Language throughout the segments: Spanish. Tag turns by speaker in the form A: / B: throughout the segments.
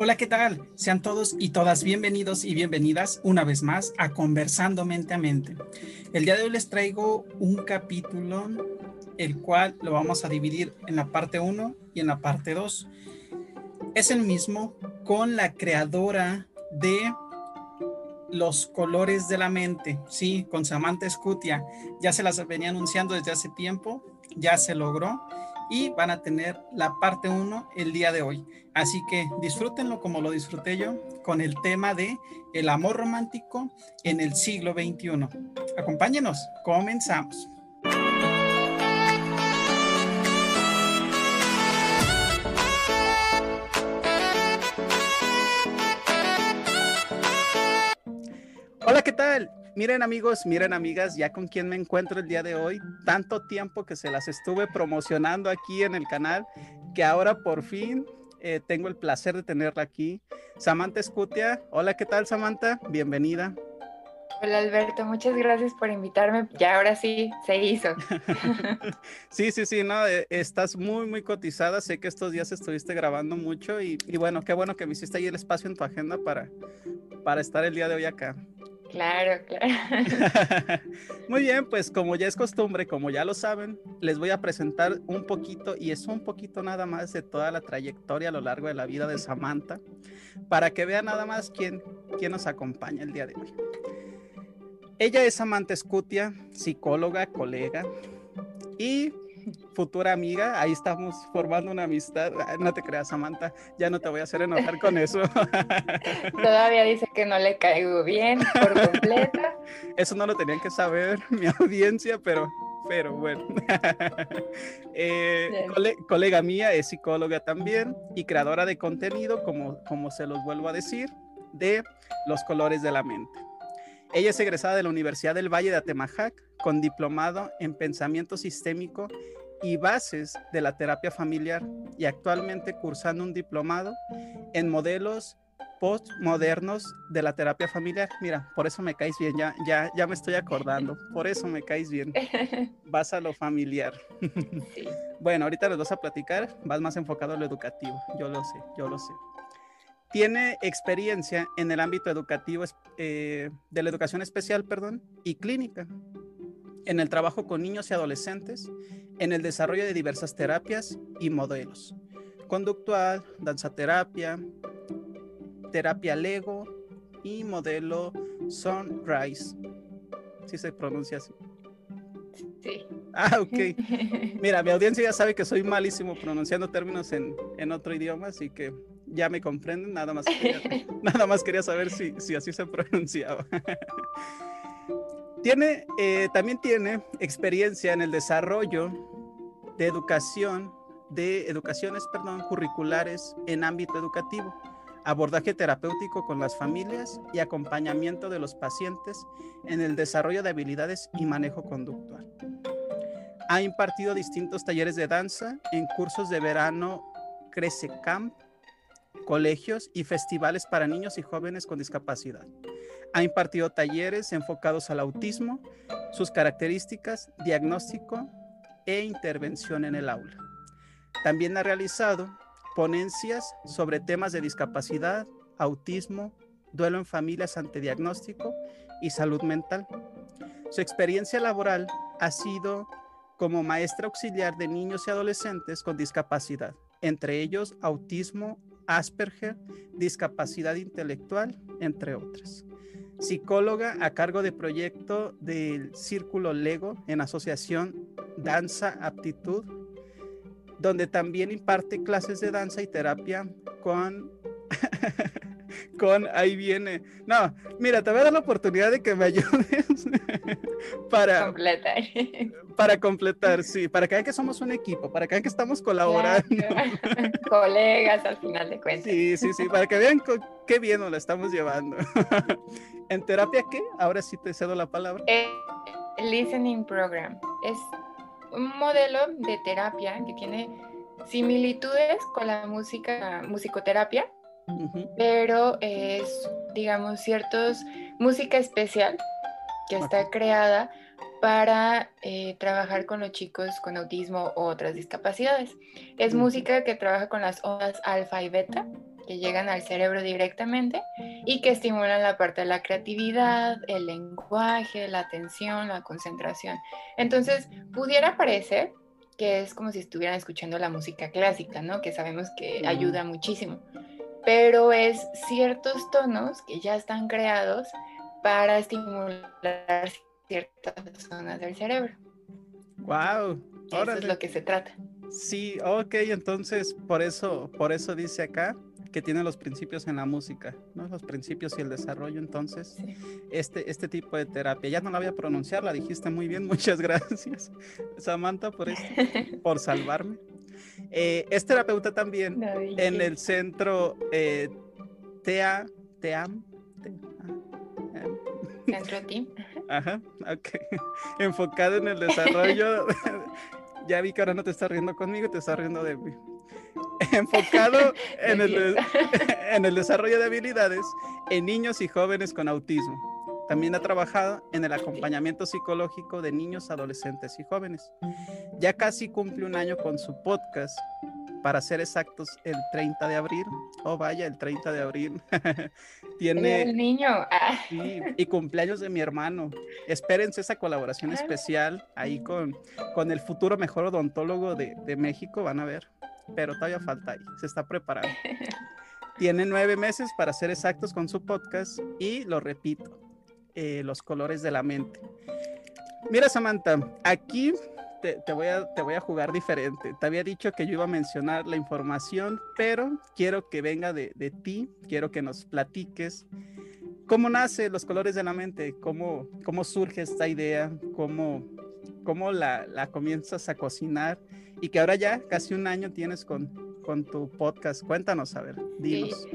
A: Hola, ¿qué tal? Sean todos y todas bienvenidos y bienvenidas una vez más a Conversando Mente a Mente. El día de hoy les traigo un capítulo, el cual lo vamos a dividir en la parte 1 y en la parte 2. Es el mismo con la creadora de los colores de la mente, sí, con Samantha Scutia. Ya se las venía anunciando desde hace tiempo, ya se logró y van a tener la parte 1 el día de hoy. Así que disfrútenlo como lo disfruté yo con el tema de el amor romántico en el siglo XXI. Acompáñenos, comenzamos. Hola, ¿qué tal? Miren amigos, miren amigas, ya con quien me encuentro el día de hoy, tanto tiempo que se las estuve promocionando aquí en el canal, que ahora por fin eh, tengo el placer de tenerla aquí. Samantha Escutia, hola, ¿qué tal Samantha? Bienvenida.
B: Hola Alberto, muchas gracias por invitarme. Ya ahora sí se hizo.
A: sí, sí, sí, no, eh, estás muy, muy cotizada. Sé que estos días estuviste grabando mucho y, y, bueno, qué bueno que me hiciste ahí el espacio en tu agenda para, para estar el día de hoy acá.
B: Claro, claro.
A: Muy bien, pues como ya es costumbre, como ya lo saben, les voy a presentar un poquito, y es un poquito nada más de toda la trayectoria a lo largo de la vida de Samantha, para que vean nada más quién, quién nos acompaña el día de hoy. Ella es Samantha Scutia, psicóloga, colega, y futura amiga, ahí estamos formando una amistad. No te creas, Samantha, ya no te voy a hacer enojar con eso.
B: Todavía dice que no le caigo bien por completa.
A: Eso no lo tenían que saber mi audiencia, pero, pero bueno. Eh, colega mía es psicóloga también y creadora de contenido, como, como se los vuelvo a decir, de Los Colores de la Mente. Ella es egresada de la Universidad del Valle de Atemajac con diplomado en pensamiento sistémico y bases de la terapia familiar y actualmente cursando un diplomado en modelos postmodernos de la terapia familiar. Mira, por eso me caes bien, ya, ya, ya me estoy acordando, por eso me caes bien. Vas a lo familiar. Bueno, ahorita les vas a platicar, vas más enfocado a lo educativo, yo lo sé, yo lo sé. Tiene experiencia en el ámbito educativo eh, de la educación especial, perdón, y clínica en el trabajo con niños y adolescentes, en el desarrollo de diversas terapias y modelos, conductual, danzaterapia, terapia Lego y modelo Sunrise. ¿Sí se pronuncia así?
B: Sí.
A: Ah, ok. Mira, mi audiencia ya sabe que soy malísimo pronunciando términos en, en otro idioma, así que ya me comprenden. Nada más quería, nada más quería saber si, si así se pronunciaba. Tiene, eh, también tiene experiencia en el desarrollo de educación, de educaciones, perdón, curriculares en ámbito educativo, abordaje terapéutico con las familias y acompañamiento de los pacientes en el desarrollo de habilidades y manejo conductual. Ha impartido distintos talleres de danza en cursos de verano Crece Camp, colegios y festivales para niños y jóvenes con discapacidad. Ha impartido talleres enfocados al autismo, sus características, diagnóstico e intervención en el aula. También ha realizado ponencias sobre temas de discapacidad, autismo, duelo en familias ante diagnóstico y salud mental. Su experiencia laboral ha sido como maestra auxiliar de niños y adolescentes con discapacidad, entre ellos autismo, Asperger, discapacidad intelectual, entre otras. Psicóloga a cargo de proyecto del Círculo Lego en asociación Danza Aptitud, donde también imparte clases de danza y terapia con con ahí viene. No, mira, te voy a dar la oportunidad de que me ayudes para
B: completar.
A: Para completar, sí, para que vean que somos un equipo, para que vean que estamos colaborando.
B: Colegas al final de cuentas.
A: Sí, sí, sí, para que vean qué bien nos la estamos llevando. ¿En terapia qué? Ahora sí te cedo la palabra.
B: El eh, listening program es un modelo de terapia que tiene similitudes con la música, musicoterapia, pero es, digamos, ciertos música especial que está creada para eh, trabajar con los chicos con autismo o otras discapacidades. Es música que trabaja con las ondas alfa y beta que llegan al cerebro directamente y que estimulan la parte de la creatividad, el lenguaje, la atención, la concentración. Entonces, pudiera parecer que es como si estuvieran escuchando la música clásica, ¿no? Que sabemos que ayuda muchísimo. Pero es ciertos tonos que ya están creados para estimular ciertas zonas del cerebro.
A: Wow.
B: Eso es lo que se trata.
A: Sí, ok, entonces por eso, por eso dice acá que tiene los principios en la música, ¿no? Los principios y el desarrollo, entonces, este, este tipo de terapia. Ya no la voy a pronunciar, la dijiste muy bien, muchas gracias, Samantha, por esto, por salvarme. Eh, es terapeuta también en el centro eh, TEA, TEAM,
B: Centro Team.
A: Ajá, ok. Enfocado en el desarrollo. ya vi que ahora no te estás riendo conmigo, te estás riendo de mí. Enfocado en el, en el desarrollo de habilidades en niños y jóvenes con autismo. También ha trabajado en el acompañamiento psicológico de niños, adolescentes y jóvenes. Ya casi cumple un año con su podcast para ser exactos, el 30 de abril. Oh, vaya, el 30 de abril.
B: Tiene. El niño. Ah.
A: y cumpleaños de mi hermano. Espérense esa colaboración especial ahí con, con el futuro mejor odontólogo de, de México. Van a ver. Pero todavía falta ahí. Se está preparando. Tiene nueve meses para ser exactos con su podcast y lo repito, eh, los colores de la mente. Mira, Samantha, aquí te, voy a, te voy a jugar diferente. Te había dicho que yo iba a mencionar la información, pero quiero que venga de, ti, quiero que nos platiques cómo nace los colores de la mente, cómo, cómo surge esta idea, cómo, cómo la, la comienzas a cocinar y que ahora ya casi un año tienes con, con tu podcast. Cuéntanos, a ver, dinos.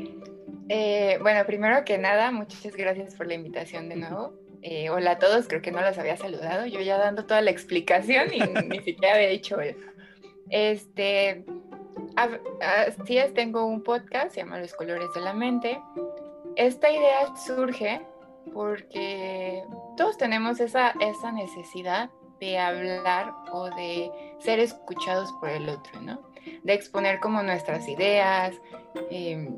B: Eh, bueno, primero que nada, muchas gracias por la invitación de nuevo. Eh, hola a todos, creo que no los había saludado, yo ya dando toda la explicación y ni siquiera había dicho eso. Este, así es, tengo un podcast, se llama Los Colores de la Mente. Esta idea surge porque todos tenemos esa, esa necesidad de hablar o de ser escuchados por el otro, ¿no? De exponer como nuestras ideas, eh,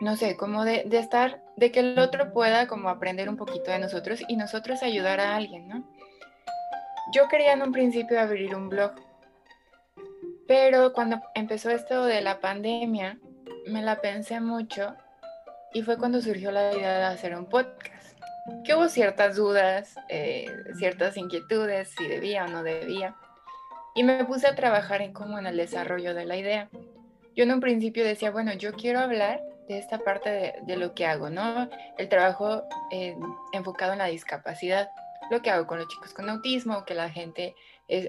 B: no sé, como de, estar, de que el otro pueda como aprender un poquito de nosotros y nosotros ayudar a alguien, ¿no? Yo quería en un principio abrir un blog, pero cuando empezó esto de la pandemia, me la pensé mucho y fue cuando surgió la idea de hacer un podcast. Que hubo ciertas dudas, eh, ciertas inquietudes, si debía o no debía. Y me puse a trabajar en cómo en el desarrollo de la idea. Yo en un principio decía, bueno, yo quiero hablar de esta parte de, lo que hago, ¿no? El trabajo eh, enfocado en la discapacidad, lo que hago con los chicos con autismo, que la gente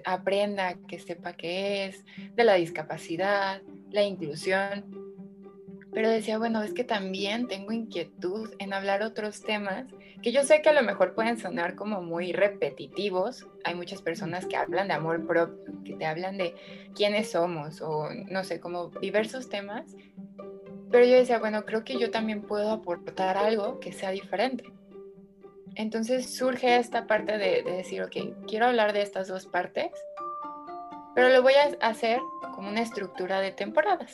B: aprenda, que sepa qué es, de la discapacidad, la inclusión. Pero decía, bueno, es que también tengo inquietud en hablar otros temas que yo sé que a lo mejor pueden sonar como muy repetitivos. Hay muchas personas que hablan de amor propio, que te hablan de quiénes somos o no sé, como diversos temas pero yo decía, bueno, creo que yo también puedo aportar algo que sea diferente. Entonces surge esta parte de, decir, ok, quiero hablar de estas dos partes, pero lo voy a hacer como una estructura de temporadas,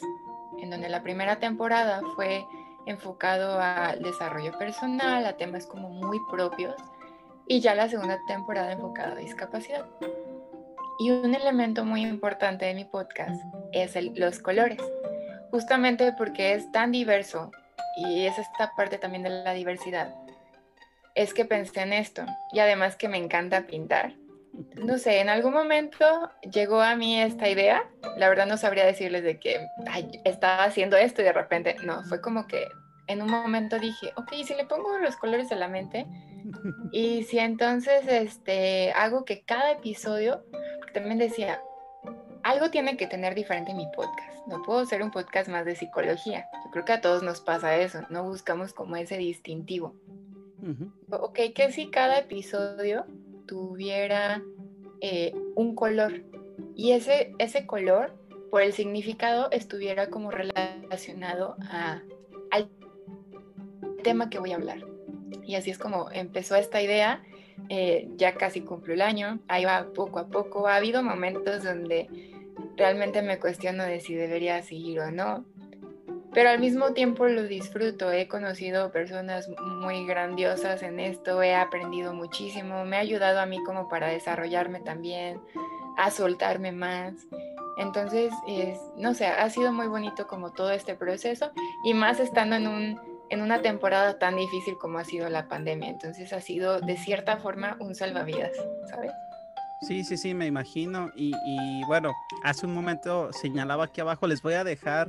B: en donde la primera temporada fue enfocado al desarrollo personal, a temas como muy propios, y ya la segunda temporada enfocada a discapacidad. Y un elemento muy importante de mi podcast es los colores justamente porque es tan diverso y es esta parte también de la diversidad, es que pensé en esto y además que me encanta pintar. No sé, en algún momento llegó a mí esta idea, la verdad no sabría decirles de que estaba haciendo esto y de repente, no, fue como que en un momento dije, ok, si le pongo los colores de la mente y si entonces este, hago que cada episodio, también decía, algo tiene que tener diferente mi podcast. No puedo ser un podcast más de psicología. Yo creo que a todos nos pasa eso. No buscamos como ese distintivo. Ok, que si cada episodio tuviera eh, un color y ese, ese color, por el significado, estuviera como relacionado a, al tema que voy a hablar. Y así es como empezó esta idea. Eh, ya casi cumplió el año, ahí va poco a poco. Ha habido momentos donde realmente me cuestiono de si debería seguir o no. pero al mismo tiempo lo disfruto. He conocido personas muy grandiosas en esto, he aprendido muchísimo, me ha ayudado a mí como para desarrollarme también, a soltarme más. Entonces, es, no sé, ha sido muy bonito como todo este proceso y más estando en, un, en una temporada tan difícil como ha sido la pandemia. Entonces ha sido de cierta forma un salvavidas, ¿sabes?
A: Sí, sí, sí, me imagino. Y, y bueno, hace un momento señalaba aquí abajo, les voy a dejar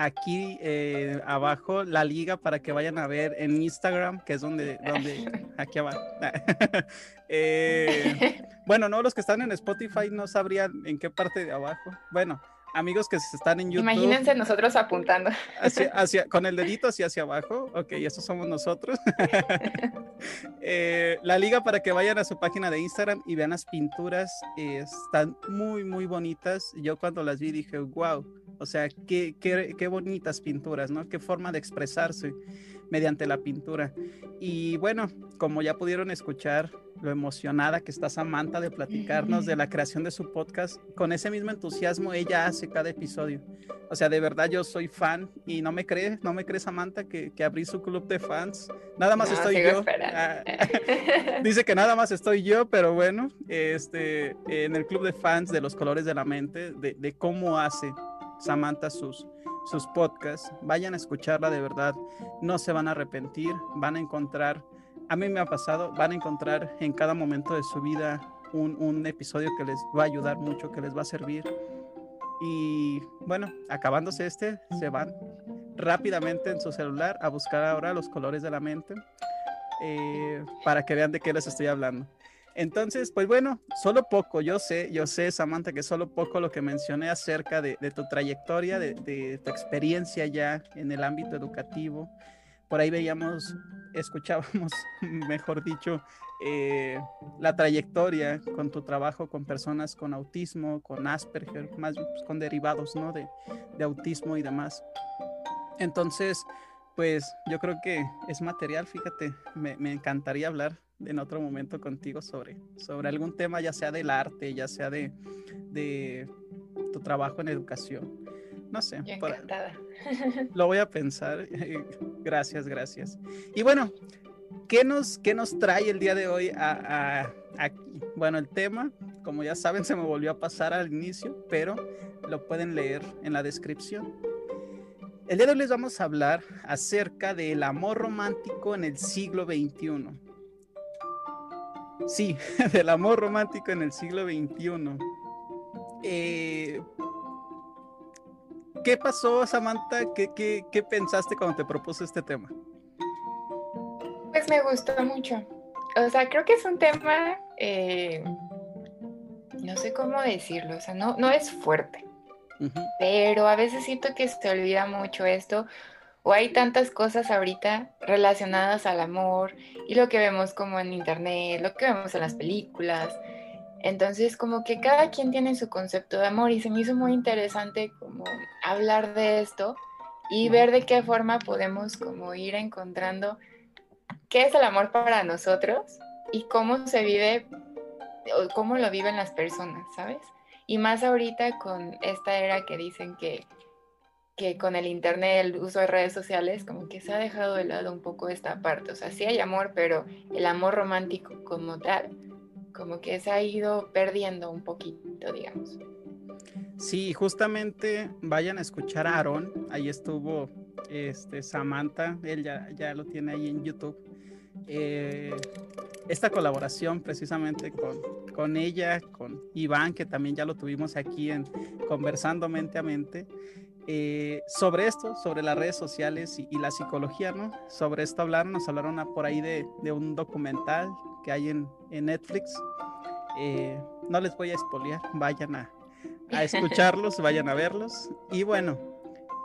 A: aquí eh, abajo la liga para que vayan a ver en Instagram, que es donde, donde aquí abajo. Eh, bueno, no, los que están en Spotify no sabrían en qué parte de abajo. Bueno, amigos que están en YouTube.
B: Imagínense nosotros apuntando.
A: Hacia, con el dedito hacia, hacia abajo. Ok, eso somos nosotros. Eh, la liga para que vayan a su página de Instagram y vean las pinturas. están muy, muy bonitas. Yo cuando las vi dije, wow. O sea, qué, qué, qué bonitas pinturas, ¿no? Qué forma de expresarse mediante la pintura. Y bueno, como ya pudieron escuchar, lo emocionada que está Samantha de platicarnos de la creación de su podcast, con ese mismo entusiasmo ella hace cada episodio. O sea, de verdad yo soy fan y no me cree, no me cree Samantha que, que abrí su club de fans. Nada más estoy yo. Ah, dice que nada más estoy yo, pero bueno, este, en el club de fans de los colores de la mente, de, de cómo hace Samantha sus, sus podcasts. Vayan a escucharla de verdad. No se van a arrepentir. Van a encontrar, a mí me ha pasado, van a encontrar en cada momento de su vida un, un episodio que les va a ayudar mucho, que les va a servir. Y bueno, acabándose este, se van rápidamente en su celular a buscar ahora los colores de la mente eh, para que vean de qué les estoy hablando. Entonces, pues bueno, solo poco, yo sé, yo sé, Samantha, que solo poco lo que mencioné acerca de, tu trayectoria, de, tu experiencia ya en el ámbito educativo. Por ahí veíamos, escuchábamos, mejor dicho, eh, la trayectoria con tu trabajo con personas con autismo, con Asperger, más pues, con derivados, ¿no? De, autismo y demás. Entonces, pues yo creo que es material, fíjate, me encantaría hablar en otro momento contigo sobre, sobre algún tema, ya sea del arte, ya sea de, de tu trabajo en educación. No sé. lo voy a pensar. gracias, gracias. Y bueno, ¿qué nos, qué nos trae el día de hoy a, aquí? Bueno, el tema, como ya saben, se me volvió a pasar al inicio, pero lo pueden leer en la descripción. El día de hoy les vamos a hablar acerca del amor romántico en el siglo XXI. Sí, del amor romántico en el siglo XXI. Eh, ¿Qué pasó, Samantha? ¿Qué, pensaste cuando te propuse este tema?
B: Pues me gustó mucho. O sea, creo que es un tema, eh, no sé cómo decirlo, o sea, no, no es fuerte, pero a veces siento que se olvida mucho esto o hay tantas cosas ahorita relacionadas al amor y lo que vemos como en internet, lo que vemos en las películas. Entonces, como que cada quien tiene su concepto de amor y se me hizo muy interesante como hablar de esto y ver de qué forma podemos como ir encontrando qué es el amor para nosotros y cómo se vive o cómo lo viven las personas, ¿sabes? Y más ahorita con esta era que dicen que que con el internet, el uso de redes sociales, como que se ha dejado de lado un poco esta parte. O sea, sí hay amor, pero el amor romántico como tal, como que se ha ido perdiendo un poquito, digamos.
A: Sí, justamente vayan a escuchar a Aaron, ahí estuvo este, Samantha, él ya, ya lo tiene ahí en YouTube. Eh, esta colaboración precisamente con, con ella, con Iván, que también ya lo tuvimos aquí en Conversando Mente a Mente. Eh, sobre esto, sobre las redes sociales y, la psicología, ¿no? Sobre esto hablaron, nos hablaron por ahí de, un documental que hay en, Netflix. Eh, no les voy a espolear, vayan a, escucharlos, vayan a verlos. Y bueno,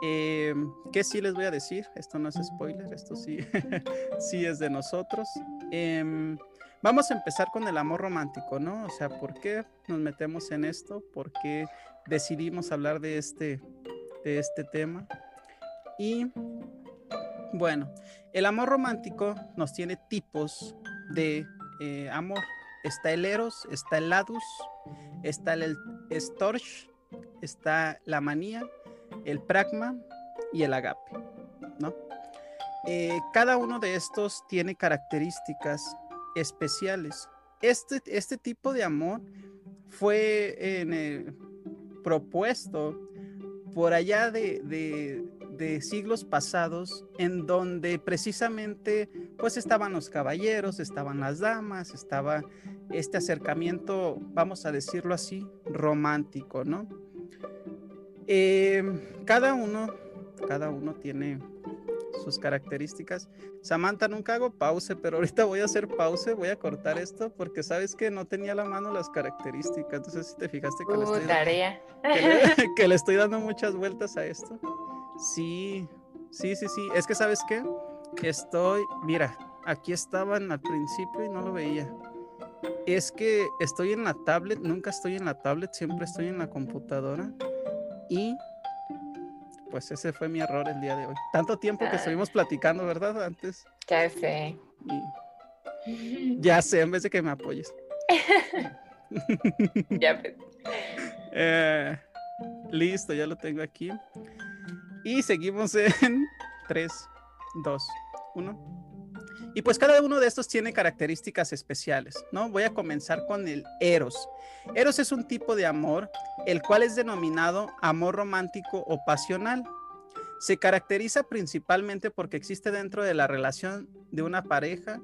A: eh, ¿qué sí les voy a decir? Esto no es spoiler, esto sí, sí es de nosotros. Em, vamos a empezar con el amor romántico, ¿no? O sea, ¿por qué nos metemos en esto? ¿Por qué decidimos hablar de este, este tema. Y bueno, el amor romántico nos tiene tipos de eh, amor. Está el eros, está el ladus, está el storch, está la manía, el pragma y el agape, ¿no? Eh, cada uno de estos tiene características especiales. Este, este tipo de amor fue eh, propuesto por allá de, de siglos pasados en donde precisamente pues estaban los caballeros, estaban las damas, estaba este acercamiento, vamos a decirlo así, romántico, ¿no? Eh, cada uno, cada uno tiene sus características. Samantha, nunca hago pause, pero ahorita voy a hacer pause, voy a cortar esto porque sabes que no tenía la mano las características. Entonces, si te fijaste que, le estoy, que le estoy dando muchas vueltas a esto. Sí, sí, sí, sí. Es que sabes qué? Estoy, mira, aquí estaban al principio y no lo veía. Es que estoy en la tablet, nunca estoy en la tablet, siempre estoy en la computadora. Y pues ese fue mi error el día de hoy. Tanto tiempo que estuvimos platicando, ¿verdad? Antes.
B: Ya sé.
A: ya sé, en vez de que me apoyes.
B: ya. Pues.
A: Eh, listo, ya lo tengo aquí. Y seguimos en 3, 2, 1. Y pues cada uno de estos tiene características especiales, ¿no? Voy a comenzar con el eros. Eros es un tipo de amor, el cual es denominado amor romántico o pasional. Se caracteriza principalmente porque existe dentro de la relación de una pareja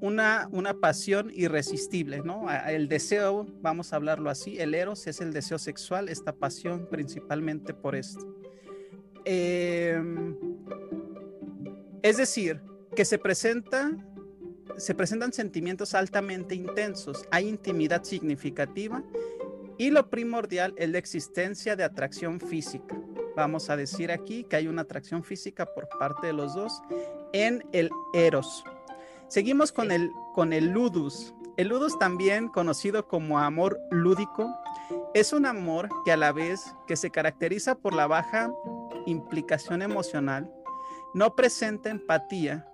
A: una, una pasión irresistible, ¿no? El deseo, vamos a hablarlo así, el eros es el deseo sexual, esta pasión principalmente por esto. Em, es decir, que se presenta se presentan sentimientos altamente intensos, hay intimidad significativa y lo primordial es la existencia de atracción física. Vamos a decir aquí que hay una atracción física por parte de los dos en el eros. Seguimos con el, con el ludus. El ludus también conocido como amor lúdico es un amor que a la vez que se caracteriza por la baja implicación emocional, no presenta empatía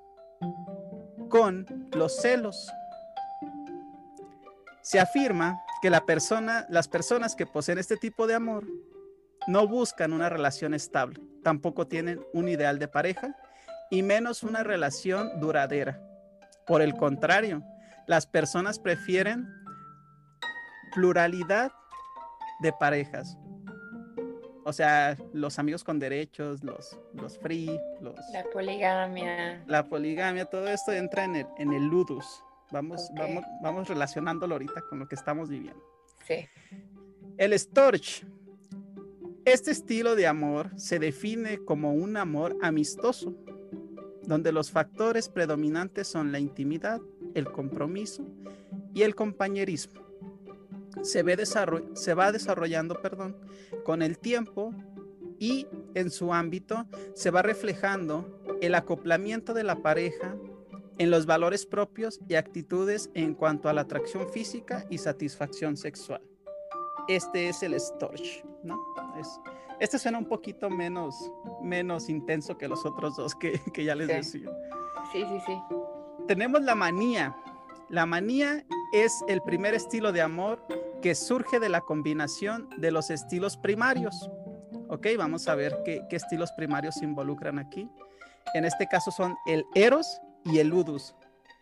A: con los celos. Se afirma que la persona, las personas que poseen este tipo de amor no buscan una relación estable, tampoco tienen un ideal de pareja y menos una relación duradera. Por el contrario, las personas prefieren pluralidad de parejas, o sea, los amigos con derechos, los, los free, los...
B: La poligamia.
A: La poligamia, todo esto entra en el, en el ludus. Vamos, vamos, vamos relacionándolo ahorita con lo que estamos viviendo.
B: Sí.
A: El storch. Este estilo de amor se define como un amor amistoso, donde los factores predominantes son la intimidad, el compromiso y el compañerismo se, ve se va desarrollando perdón, con el tiempo y en su ámbito se va reflejando el acoplamiento de la pareja en los valores propios y actitudes en cuanto a la atracción física y satisfacción sexual. Este es el storch, ¿no? este suena un poquito menos, menos intenso que los otros dos que, ya les decía.
B: Sí, sí, sí.
A: Tenemos la manía. La manía es el primer estilo de amor que surge de la combinación de los estilos primarios. Ok, vamos a ver qué, estilos primarios se involucran aquí. En este caso son el Eros y el Ludus.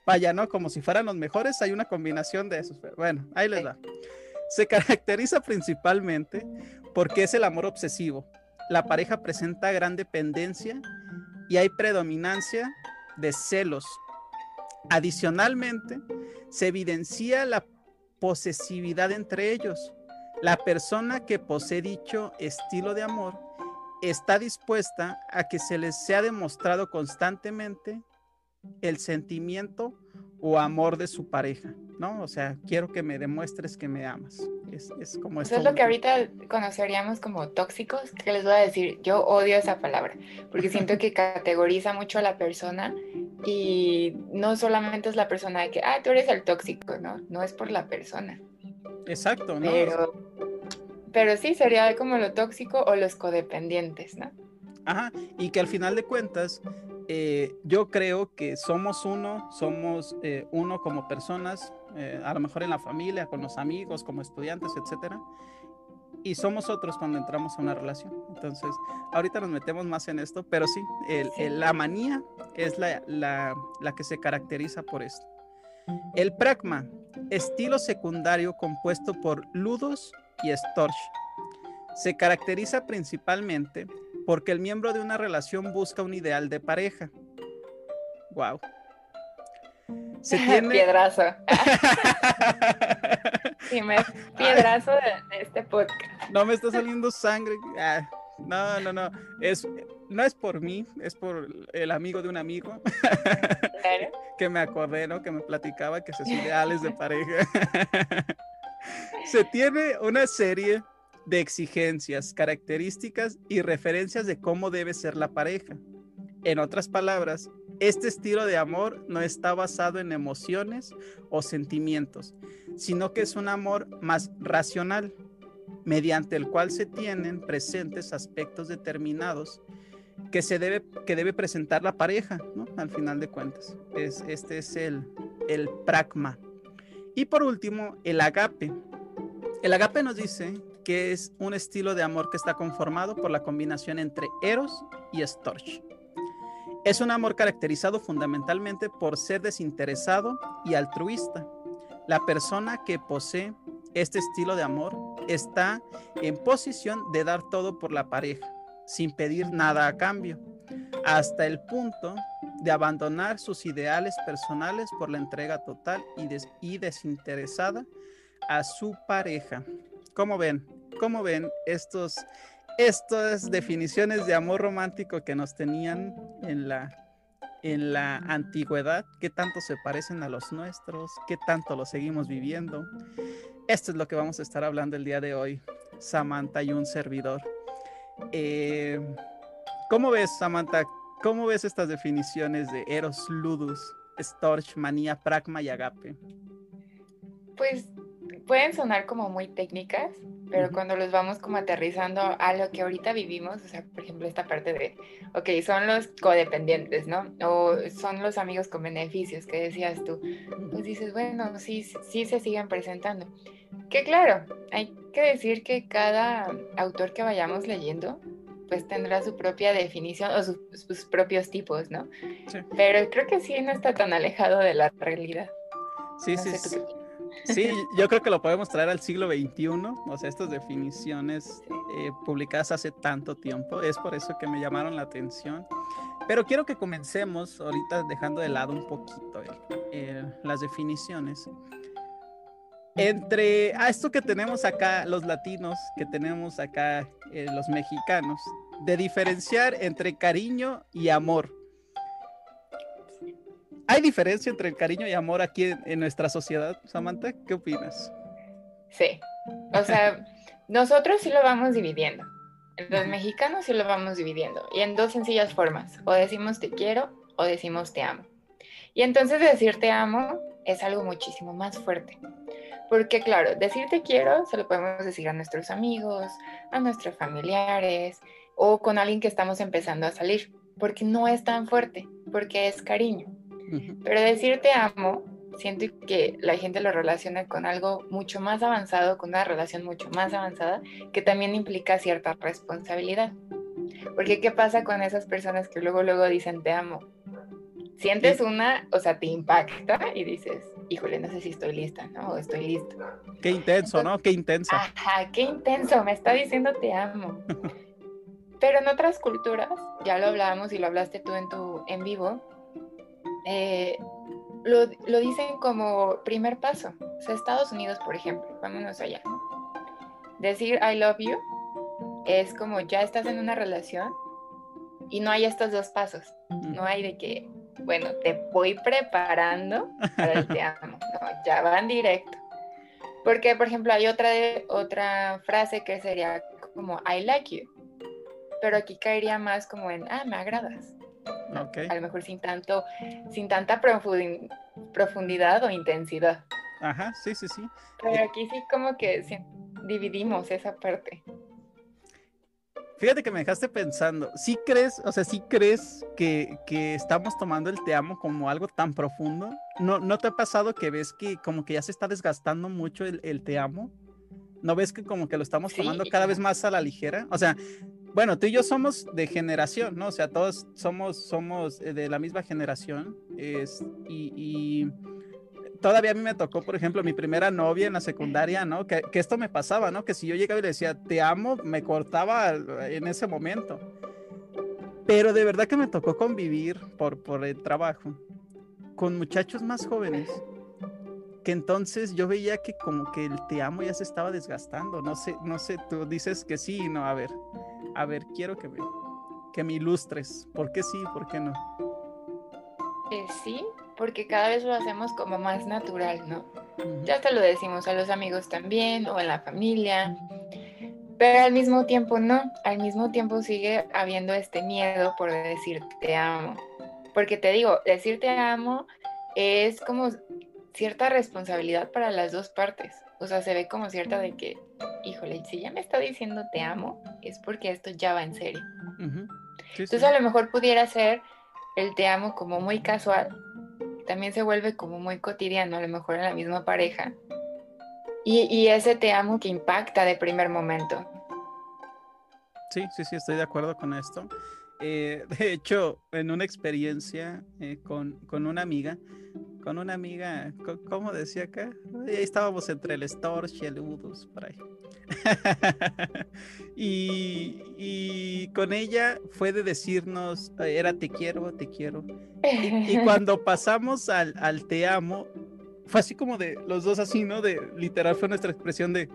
A: Vaya, ¿no? Como si fueran los mejores, hay una combinación de esos. bueno, ahí les va. Se caracteriza principalmente porque es el amor obsesivo. La pareja presenta gran dependencia y hay predominancia de celos. Adicionalmente, se evidencia la posesividad entre ellos. La persona que posee dicho estilo de amor está dispuesta a que se les sea demostrado constantemente el sentimiento o amor de su pareja, ¿no? O sea, quiero que me demuestres que me amas. Es, como
B: eso. es lo que ahorita conoceríamos como tóxicos, que les voy a decir, yo odio esa palabra, porque siento que categoriza mucho a la persona y no solamente es la persona de que, ah, tú eres el tóxico, ¿no? No es por la persona.
A: Exacto, ¿no?
B: Pero, pero sí, sería como lo tóxico o los codependientes, ¿no?
A: Ajá, y que al final de cuentas, eh, yo creo que somos uno, somos eh, uno como personas, eh, a lo mejor en la familia, con los amigos, como estudiantes, etcétera. Y somos otros cuando entramos a una relación. Entonces, ahorita nos metemos más en esto, pero sí, la manía es la, la, la, que se caracteriza por esto. El pragma, estilo secundario compuesto por ludos y storch, se caracteriza principalmente porque el miembro de una relación busca un ideal de pareja. Wow.
B: Se tiene... Piedrazo. piedrazo de, este podcast.
A: No me está saliendo sangre. Ah, no, no, no. Es, no es por mí, es por el amigo de un amigo. que me acordé, ¿no? Que me platicaba que se ideales de pareja. se tiene una serie de exigencias, características y referencias de cómo debe ser la pareja. En otras palabras, este estilo de amor no está basado en emociones o sentimientos, sino que es un amor más racional, mediante el cual se tienen presentes aspectos determinados que se debe, que debe presentar la pareja. Al final de cuentas. Es, este es el, el pragma. Y por último, el agape. El agape nos dice que es un estilo de amor que está conformado por la combinación entre eros y storch. Es un amor caracterizado fundamentalmente por ser desinteresado y altruista. La persona que posee este estilo de amor está en posición de dar todo por la pareja, sin pedir nada a cambio, hasta el punto de abandonar sus ideales personales por la entrega total y, desinteresada a su pareja. ¿Cómo ven? ¿Cómo ven estos, estas definiciones de amor romántico que nos tenían en la, en la antigüedad? ¿Qué tanto se parecen a los nuestros? ¿Qué tanto lo seguimos viviendo? Esto es lo que vamos a estar hablando el día de hoy, Samantha y un servidor. Eh, ¿Cómo ves, Samantha? ¿Cómo ves estas definiciones de Eros, Ludus, Storch, Manía, Pragma y Agape?
B: Pues pueden sonar como muy técnicas, pero cuando los vamos como aterrizando a lo que ahorita vivimos, o sea, por ejemplo, esta parte de, ok, son los codependientes, ¿no? O son los amigos con beneficios que decías tú, pues dices, bueno, sí, sí se siguen presentando. Que claro, hay que decir que cada autor que vayamos leyendo, pues tendrá su propia definición o sus, propios tipos, ¿no? Sí. Pero creo que sí no está tan alejado de la realidad.
A: Sí, sí, sí. Sí, yo creo que lo podemos traer al siglo XXI, o sea, estas definiciones eh, publicadas hace tanto tiempo, es por eso que me llamaron la atención. Pero quiero que comencemos ahorita dejando de lado un poquito las definiciones. Entre a esto que tenemos acá los latinos, que tenemos acá eh, los mexicanos, de diferenciar entre cariño y amor. ¿Hay diferencia entre el cariño y amor aquí en, nuestra sociedad, Samantha? ¿Qué opinas?
B: Sí, o sea, nosotros sí lo vamos dividiendo. Los mexicanos sí lo vamos dividiendo y en dos sencillas formas. O decimos te quiero o decimos te amo. Y entonces decir te amo es algo muchísimo más fuerte. Porque claro, decir te quiero se lo podemos decir a nuestros amigos, a nuestros familiares o con alguien que estamos empezando a salir. Porque no es tan fuerte, porque es cariño. Pero decir te amo, siento que la gente lo relaciona con algo mucho más avanzado, con una relación mucho más avanzada, que también implica cierta responsabilidad. Porque ¿qué pasa con esas personas que luego, luego dicen te amo? Sientes una, o sea, te impacta y dices, híjole, no sé si estoy lista, ¿no? O estoy listo.
A: Qué intenso, ¿no? Qué intenso.
B: Ajá, qué intenso, me está diciendo te amo. Pero en otras culturas, ya lo hablábamos y lo hablaste tú en tu en vivo, eh, lo, dicen como primer paso. O sea, Estados Unidos, por ejemplo, vámonos allá. Decir I love you es como ya estás en una relación y no hay estos dos pasos. No hay de que, bueno, te voy preparando para el te amo. No, ya van directo. Porque, por ejemplo, hay otra, otra frase que sería como I like you. Pero aquí caería más como en, ah, me agradas. A lo mejor sin tanto, sin tanta profundidad o intensidad.
A: Ajá, sí, sí, sí.
B: Pero eh, aquí sí como que dividimos esa parte.
A: Fíjate que me dejaste pensando, ¿sí crees, o sea, sí crees que, estamos tomando el te amo como algo tan profundo? ¿No, ¿No te ha pasado que ves que como que ya se está desgastando mucho el, el te amo? ¿No ves que como que lo estamos tomando cada vez más a la ligera? O sea, bueno, tú y yo somos de generación, ¿no? O sea, todos somos, somos eh, de la misma generación. Es, y, todavía a mí me tocó, por ejemplo, mi primera novia en la secundaria, ¿no? Que, que, esto me pasaba, ¿no? Que si yo llegaba y le decía, te amo, me cortaba en ese momento. Pero de verdad que me tocó convivir por, por el trabajo con muchachos más jóvenes que entonces yo veía que como que el te amo ya se estaba desgastando. No sé, no sé, tú dices que sí, no, a ver, a ver, quiero que me, que me ilustres. ¿Por qué sí, por qué no?
B: Eh, sí, porque cada vez lo hacemos como más natural, ¿no? Ya te lo decimos a los amigos también o en la familia. Pero al mismo tiempo no, al mismo tiempo sigue habiendo este miedo por decir te amo. Porque te digo, decir te amo es como cierta responsabilidad para las dos partes. O sea, se ve como cierta de que, híjole, si ya me está diciendo te amo, es porque esto ya va en serio. Entonces a lo mejor pudiera ser el te amo como muy casual. También se vuelve como muy cotidiano, a lo mejor en la misma pareja. Y, y ese te amo que impacta de primer momento.
A: Sí, sí, sí, estoy de acuerdo con esto. Eh, de hecho, en una experiencia eh, con, con, una amiga, con una amiga, ¿cómo decía acá? Ahí estábamos entre el Storch y el Udus, por ahí. y, y, con ella fue de decirnos, era te quiero, te quiero. Y, cuando pasamos al, al te amo, fue así como de los dos así, ¿no? De literal fue nuestra expresión de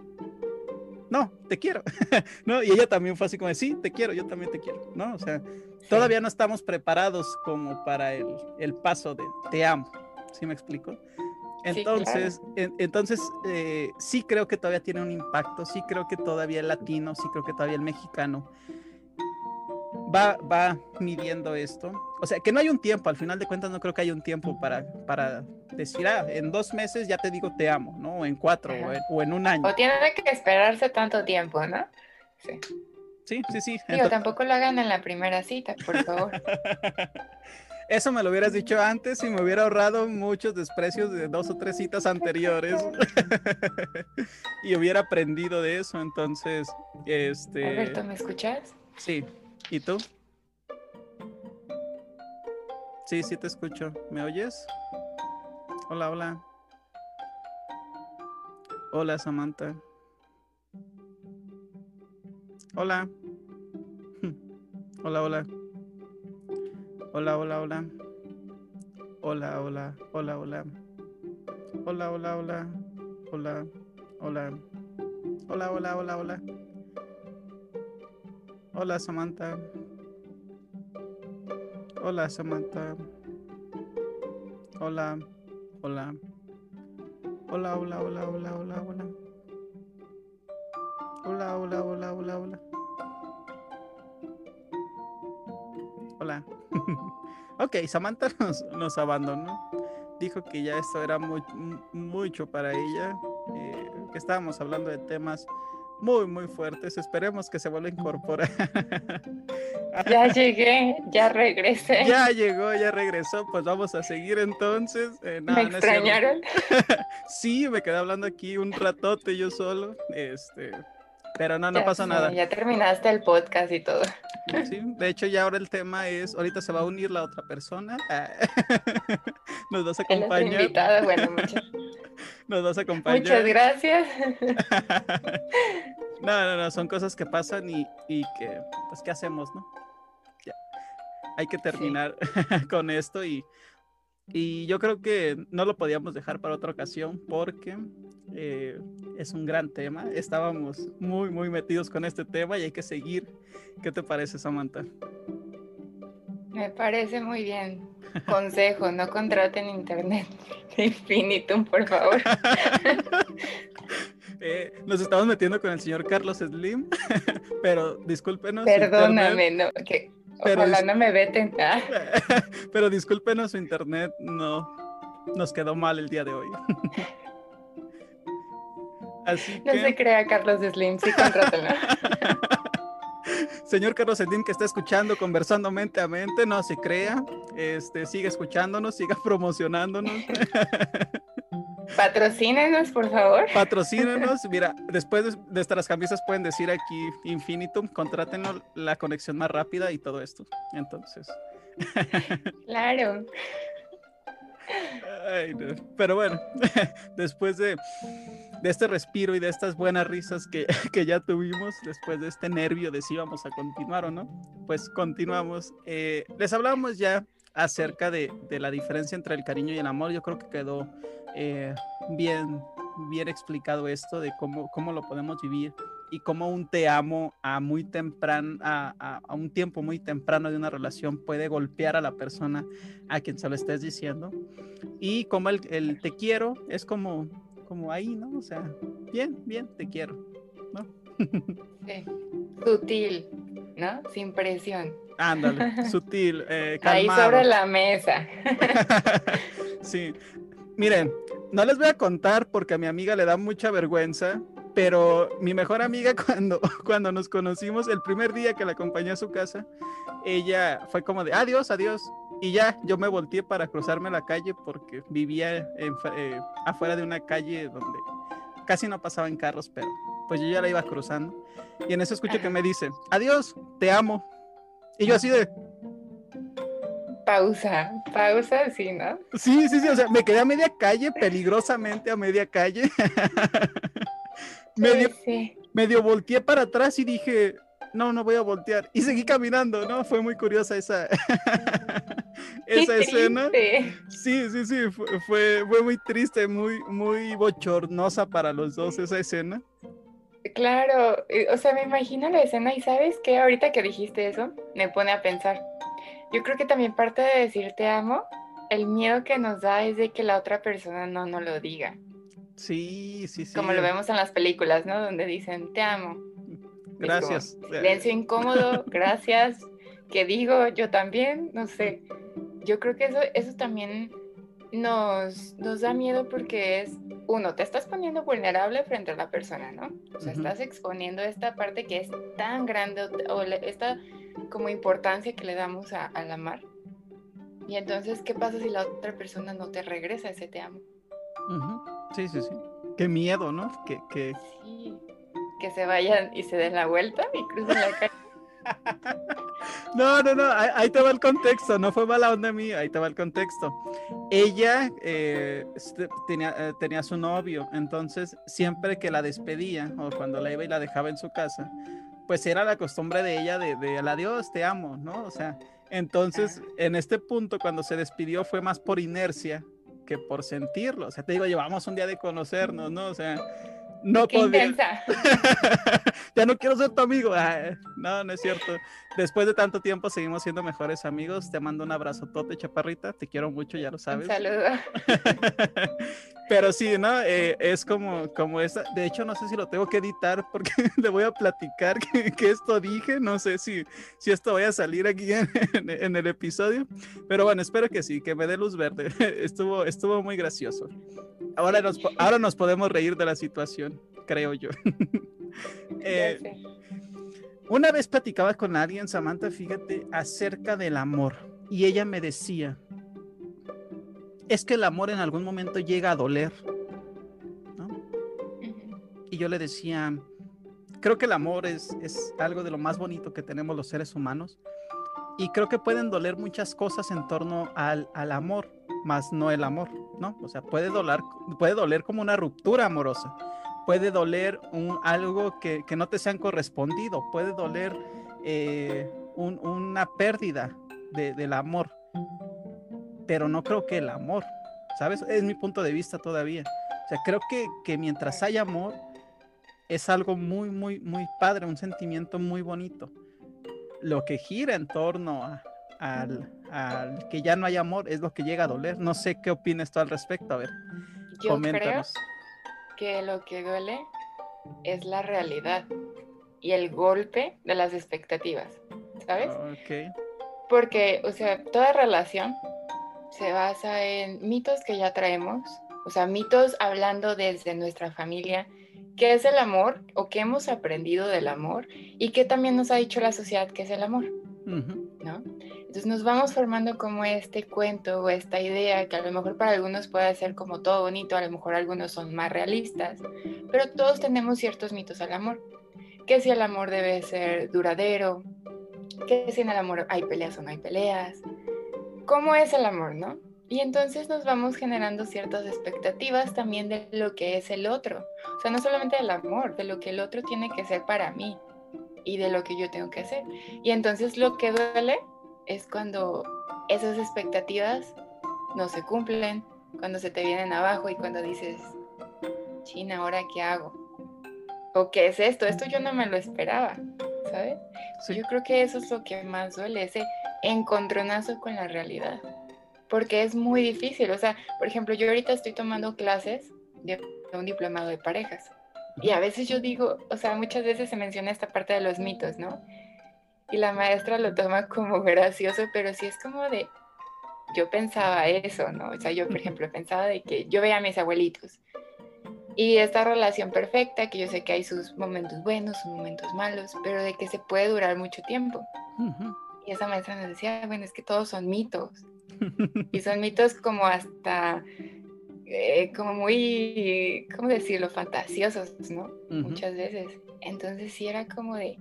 A: no, te quiero, ¿no? Y ella también fue así como, de, sí, te quiero, yo también te quiero, ¿no? O sea, todavía no estamos preparados como para el, el paso de te amo, ¿sí me explico? Entonces, entonces eh, sí creo que todavía tiene un impacto, sí creo que todavía el latino, sí creo que todavía el mexicano va, va midiendo esto. O sea, que no hay un tiempo, al final de cuentas no creo que haya un tiempo para, para decir, ah, en dos meses ya te digo te amo, ¿no? O en cuatro, o, en, un año.
B: O tiene que esperarse tanto tiempo, ¿no?
A: Sí. Sí, sí, sí.
B: Digo, tampoco lo hagan en la primera cita, por favor.
A: Eso me lo hubieras dicho antes y me hubiera ahorrado muchos desprecios de dos o tres citas anteriores. y hubiera aprendido de eso, entonces, este...
B: Alberto, ¿me escuchas?
A: Sí. ¿Y tú? Sí, sí te escucho. ¿Me oyes? Hola, hola. Hola, Samantha. Hola. Hola, hola. Hola, hola, hola. Hola, hola, hola, hola. Hola, hola, hola. Hola, hola. Hola, hola, hola, hola. Hola Samantha. Hola Samantha. Hola. Hola. Hola, hola, hola, hola, hola, hola. Hola, hola, hola, hola, hola. Hola. ok, Samantha nos, nos, abandonó. Dijo que ya esto era muy, mucho para ella. Eh, que estábamos hablando de temas muy, muy fuertes. Esperemos que se vuelva a incorporar.
B: Ya llegué, ya regresé.
A: Ya llegó, ya regresó. Pues vamos a seguir entonces.
B: Eh, ¿Me extrañaron?
A: sí, me quedé hablando aquí un ratote yo solo. Este, pero no, no pasa nada.
B: Ya terminaste el podcast y todo.
A: Sí, de hecho ya ahora el tema es, ahorita se va a unir la otra persona. Nos vas a acompañar.
B: Invitada, bueno, muchas.
A: Nos vas a acompañar.
B: Muchas gracias.
A: No, no, no, son cosas que pasan y, y que, pues, ¿qué hacemos, no? Ya. Hay que terminar con esto y, y yo creo que no lo podíamos dejar para otra ocasión porque eh, es un gran tema. Estábamos muy, muy metidos con este tema y hay que seguir. ¿Qué te parece, Samantha?
B: Me parece muy bien. Consejo, no contraten internet infinitum, por favor.
A: Eh, nos estamos metiendo con el señor Carlos Slim, pero discúlpenos.
B: Perdóname, no, que ojalá no me veten.
A: pero discúlpenos, su internet no nos quedó mal el día de hoy.
B: no se crea Carlos Slim, sí contrátelo.
A: Señor Carlos Slim que está escuchando, conversando mente a mente, no se crea, este, sigue escuchándonos, siga promocionándonos.
B: Patrocínenos, por favor.
A: Patrocínenos. Mira, después de nuestras camisas pueden decir aquí Infinitum, contrátenos la conexión más rápida y todo esto. Entonces.
B: Claro.
A: Pero bueno, después de, este respiro y de estas buenas risas que, ya tuvimos, después de este nervio de si íbamos a continuar o no, pues continuamos. Eh, les hablábamos ya acerca de, la diferencia entre el cariño y el amor. Yo creo que quedó eh, bien, bien explicado esto de cómo, cómo lo podemos vivir y cómo un te amo a muy temprano, a, un tiempo muy temprano de una relación puede golpear a la persona a quien se lo estés diciendo. Y como el, el te quiero es como, como ahí, ¿no? O sea, bien, bien, te quiero, ¿no?
B: Sí. Sutil, ¿no? Sin presión.
A: Ándale, sutil, eh,
B: Ahí sobre la mesa.
A: sí. Miren, no les voy a contar porque a mi amiga le da mucha vergüenza, pero mi mejor amiga cuando, cuando nos conocimos, el primer día que la acompañé a su casa, ella fue como de adiós, adiós. Y ya, yo me volteé para cruzarme la calle porque vivía eh, afuera de una calle donde casi no pasaban carros, pero pues yo ya la iba cruzando. Y en eso escucho que me dice, adiós, te amo. Y yo así de...
B: Pausa, pausa, sí, ¿no?
A: Sí, sí, sí, o sea, me quedé a media calle, peligrosamente a media calle. medio, medio volteé para atrás y dije, no, no voy a voltear. Y seguí caminando, ¿no? Fue muy curiosa esa, esa escena. Sí, sí, sí, fue, fue, muy triste, muy, muy bochornosa para los dos esa escena.
B: Claro, o sea, me imagino la escena y sabes que ahorita que dijiste eso, me pone a pensar. Yo creo que también parte de decir te amo, el miedo que nos da es de que la otra persona no nos lo diga.
A: Sí, sí, sí.
B: Como lo vemos en las películas, ¿no? Donde dicen, te amo.
A: Gracias.
B: silencio incómodo, gracias. ¿Qué digo? Yo también, no sé. Yo creo que eso, eso también nos, nos da miedo porque es, uno, te estás poniendo vulnerable frente a la persona, ¿no? O sea, estás exponiendo esta parte que es tan grande o, esta como importancia que le damos a, al amar. Y entonces, ¿qué pasa si la otra persona no te regresa ese te amo?
A: Sí, sí, sí. Qué miedo, ¿no? Que, que...
B: Sí, que se vayan y se den la vuelta y crucen la calle.
A: No, no, no, ahí, te va el contexto, no fue mala onda mía, ahí te va el contexto. Ella eh, este, tenía, eh, tenía su novio, entonces siempre que la despedía o cuando la iba y la dejaba en su casa, pues era la costumbre de ella de, de al adiós, te amo, ¿no? O sea, entonces en este punto cuando se despidió fue más por inercia que por sentirlo. O sea, te digo, llevamos un día de conocernos, ¿no? O sea, no
B: Qué intensa.
A: ya no quiero ser tu amigo. no, no es cierto. Después de tanto tiempo seguimos siendo mejores amigos. Te mando un abrazo, Tote Chaparrita. Te quiero mucho, ya lo sabes.
B: Un saludo.
A: Pero sí, ¿no? Eh, es como, como esa. De hecho, no sé si lo tengo que editar porque le voy a platicar que, esto dije. No sé si, si esto vaya a salir aquí en, el episodio. Pero bueno, espero que sí, que me dé luz verde. Estuvo, estuvo muy gracioso. Ahora nos, ahora nos podemos reír de la situación, creo yo. Eh, una vez platicaba con alguien, Samantha, fíjate, acerca del amor. Y ella me decía, es que el amor en algún momento llega a doler. Y yo le decía, creo que el amor es, es algo de lo más bonito que tenemos los seres humanos. Y creo que pueden doler muchas cosas en torno al, al amor, más no el amor, ¿no? O sea, puede doler, puede doler como una ruptura amorosa, puede doler un, algo que, que no te sean correspondido, puede doler eh, un, una pérdida de, del amor pero no creo que el amor, ¿sabes? Es mi punto de vista todavía. O sea, creo que, que mientras hay amor, es algo muy, muy, muy padre, un sentimiento muy bonito. Lo que gira en torno al, al, que ya no hay amor es lo que llega a doler. No sé qué opinas tú al respecto. A ver,
B: Yo coméntanos. creo que lo que duele es la realidad y el golpe de las expectativas, ¿sabes?
A: Ok.
B: Porque, o sea, toda relación se basa en mitos que ya traemos, o sea, mitos hablando desde nuestra familia, qué es el amor o qué hemos aprendido del amor y qué también nos ha dicho la sociedad que es el amor, ¿no? Entonces nos vamos formando como este cuento o esta idea que a lo mejor para algunos puede ser como todo bonito, a lo mejor algunos son más realistas, pero todos tenemos ciertos mitos al amor. Que si el amor debe ser duradero, que si en el amor hay peleas o no hay peleas, cómo es el amor, ¿no? Y entonces nos vamos generando ciertas expectativas también de lo que es el otro. O sea, no solamente del amor, de lo que el otro tiene que ser para mí y de lo que yo tengo que hacer. Y entonces lo que duele es cuando esas expectativas no se cumplen, cuando se te vienen abajo y cuando dices, China, ¿ahora qué hago? ¿O qué es esto? Esto yo no me lo esperaba, ¿sabes? Yo creo que eso es lo que más duele, ese encontronazo con la realidad. Porque es muy difícil. O sea, por ejemplo, yo ahorita estoy tomando clases de un diplomado de parejas. Y a veces yo digo, o sea, muchas veces se menciona esta parte de los mitos, ¿no? Y la maestra lo toma como gracioso, pero sí es como de, yo pensaba eso, ¿no? O sea, yo, por ejemplo, pensaba de que yo veía a mis abuelitos y esta relación perfecta, que yo sé que hay sus momentos buenos, sus momentos malos, pero de que se puede durar mucho tiempo. Y esa maestra nos decía, bueno, es que todos son mitos. y son mitos como hasta, eh, como muy, ¿cómo decirlo?, fantasiosos, ¿no? Muchas veces. Entonces sí era como de,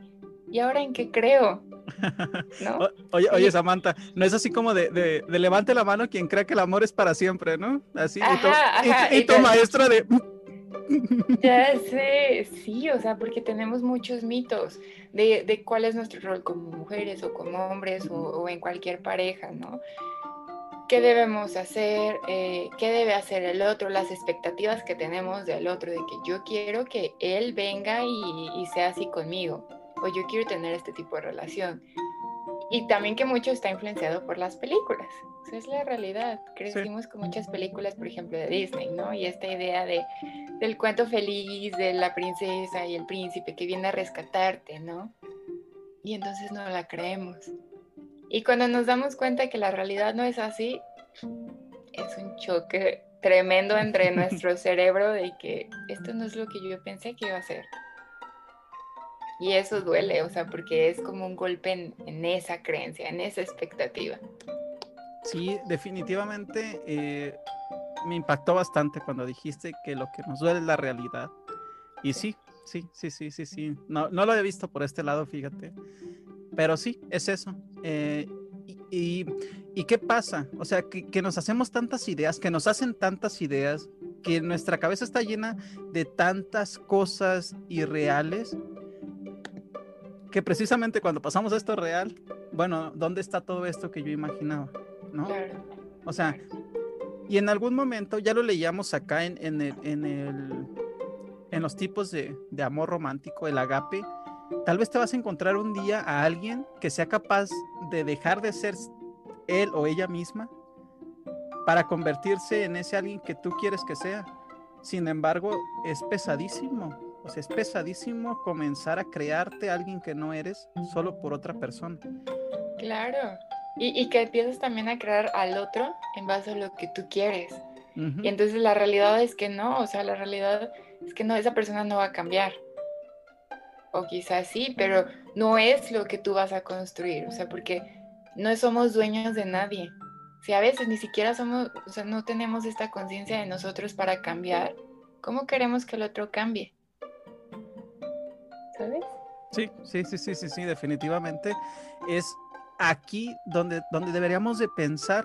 B: ¿y ahora en qué creo?
A: ¿No? oye, oye, Samantha, no es así como de, de, levante la mano quien crea que el amor es para siempre, ¿no? Así, y, tu, maestra de...
B: Ya sé, sí, o sea, porque tenemos muchos mitos de, de cuál es nuestro rol como mujeres o como hombres o, en cualquier pareja, ¿no? ¿Qué debemos hacer? Eh, ¿Qué debe hacer el otro? Las expectativas que tenemos del otro, de que yo quiero que él venga y, y sea así conmigo o yo quiero tener este tipo de relación. Y también que mucho está influenciado por las películas. Esa es la realidad. Crecimos con muchas películas, por ejemplo, de Disney, ¿no? Y esta idea de, del cuento feliz de la princesa y el príncipe que viene a rescatarte, ¿no? Y entonces no la creemos. Y cuando nos damos cuenta que la realidad no es así, es un choque tremendo entre nuestro cerebro de que esto no es lo que yo pensé que iba a ser. Y eso duele, o sea, porque es como un golpe en, esa creencia, en esa expectativa.
A: Sí, definitivamente eh, me impactó bastante cuando dijiste que lo que nos duele es la realidad. Y sí, sí, sí, sí, sí, sí. No, no lo he visto por este lado, fíjate. Pero sí, es eso. Eh, y, y, qué pasa? O sea, que, que, nos hacemos tantas ideas, que nos hacen tantas ideas, que nuestra cabeza está llena de tantas cosas irreales que precisamente cuando pasamos a esto real, bueno, ¿dónde está todo esto que yo imaginaba? ¿No? O sea, y en algún momento, ya lo leíamos acá en, en, el, en, el, en los tipos de, de amor romántico, el agape, tal vez te vas a encontrar un día a alguien que sea capaz de dejar de ser él o ella misma para convertirse en ese alguien que tú quieres que sea. Sin embargo, es pesadísimo pues es pesadísimo comenzar a crearte a alguien que no eres solo por otra persona.
B: Claro. Y, que empiezas también a crear al otro en base a lo que tú quieres. Y entonces la realidad es que no, o sea, la realidad es que no, esa persona no va a cambiar. O quizás sí, pero no es lo que tú vas a construir, o sea, porque no somos dueños de nadie. Si a veces ni siquiera somos, o sea, no tenemos esta conciencia de nosotros para cambiar, ¿cómo queremos que el otro cambie?
A: Sí, sí, sí, sí, sí, sí, definitivamente. Es aquí donde, donde deberíamos de pensar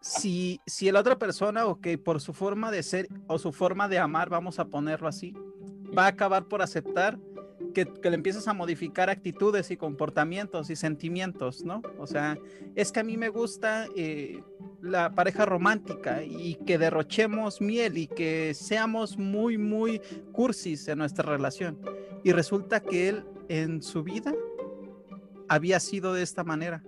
A: si, si la otra persona, o que por su forma de ser o su forma de amar, vamos a ponerlo así, va a acabar por aceptar que, le empieces a modificar actitudes y comportamientos y sentimientos, ¿no? O sea, es que a mí me gusta eh, la pareja romántica y que derrochemos miel y que seamos muy, muy cursis en nuestra relación. Y resulta que él en su vida había sido de esta manera.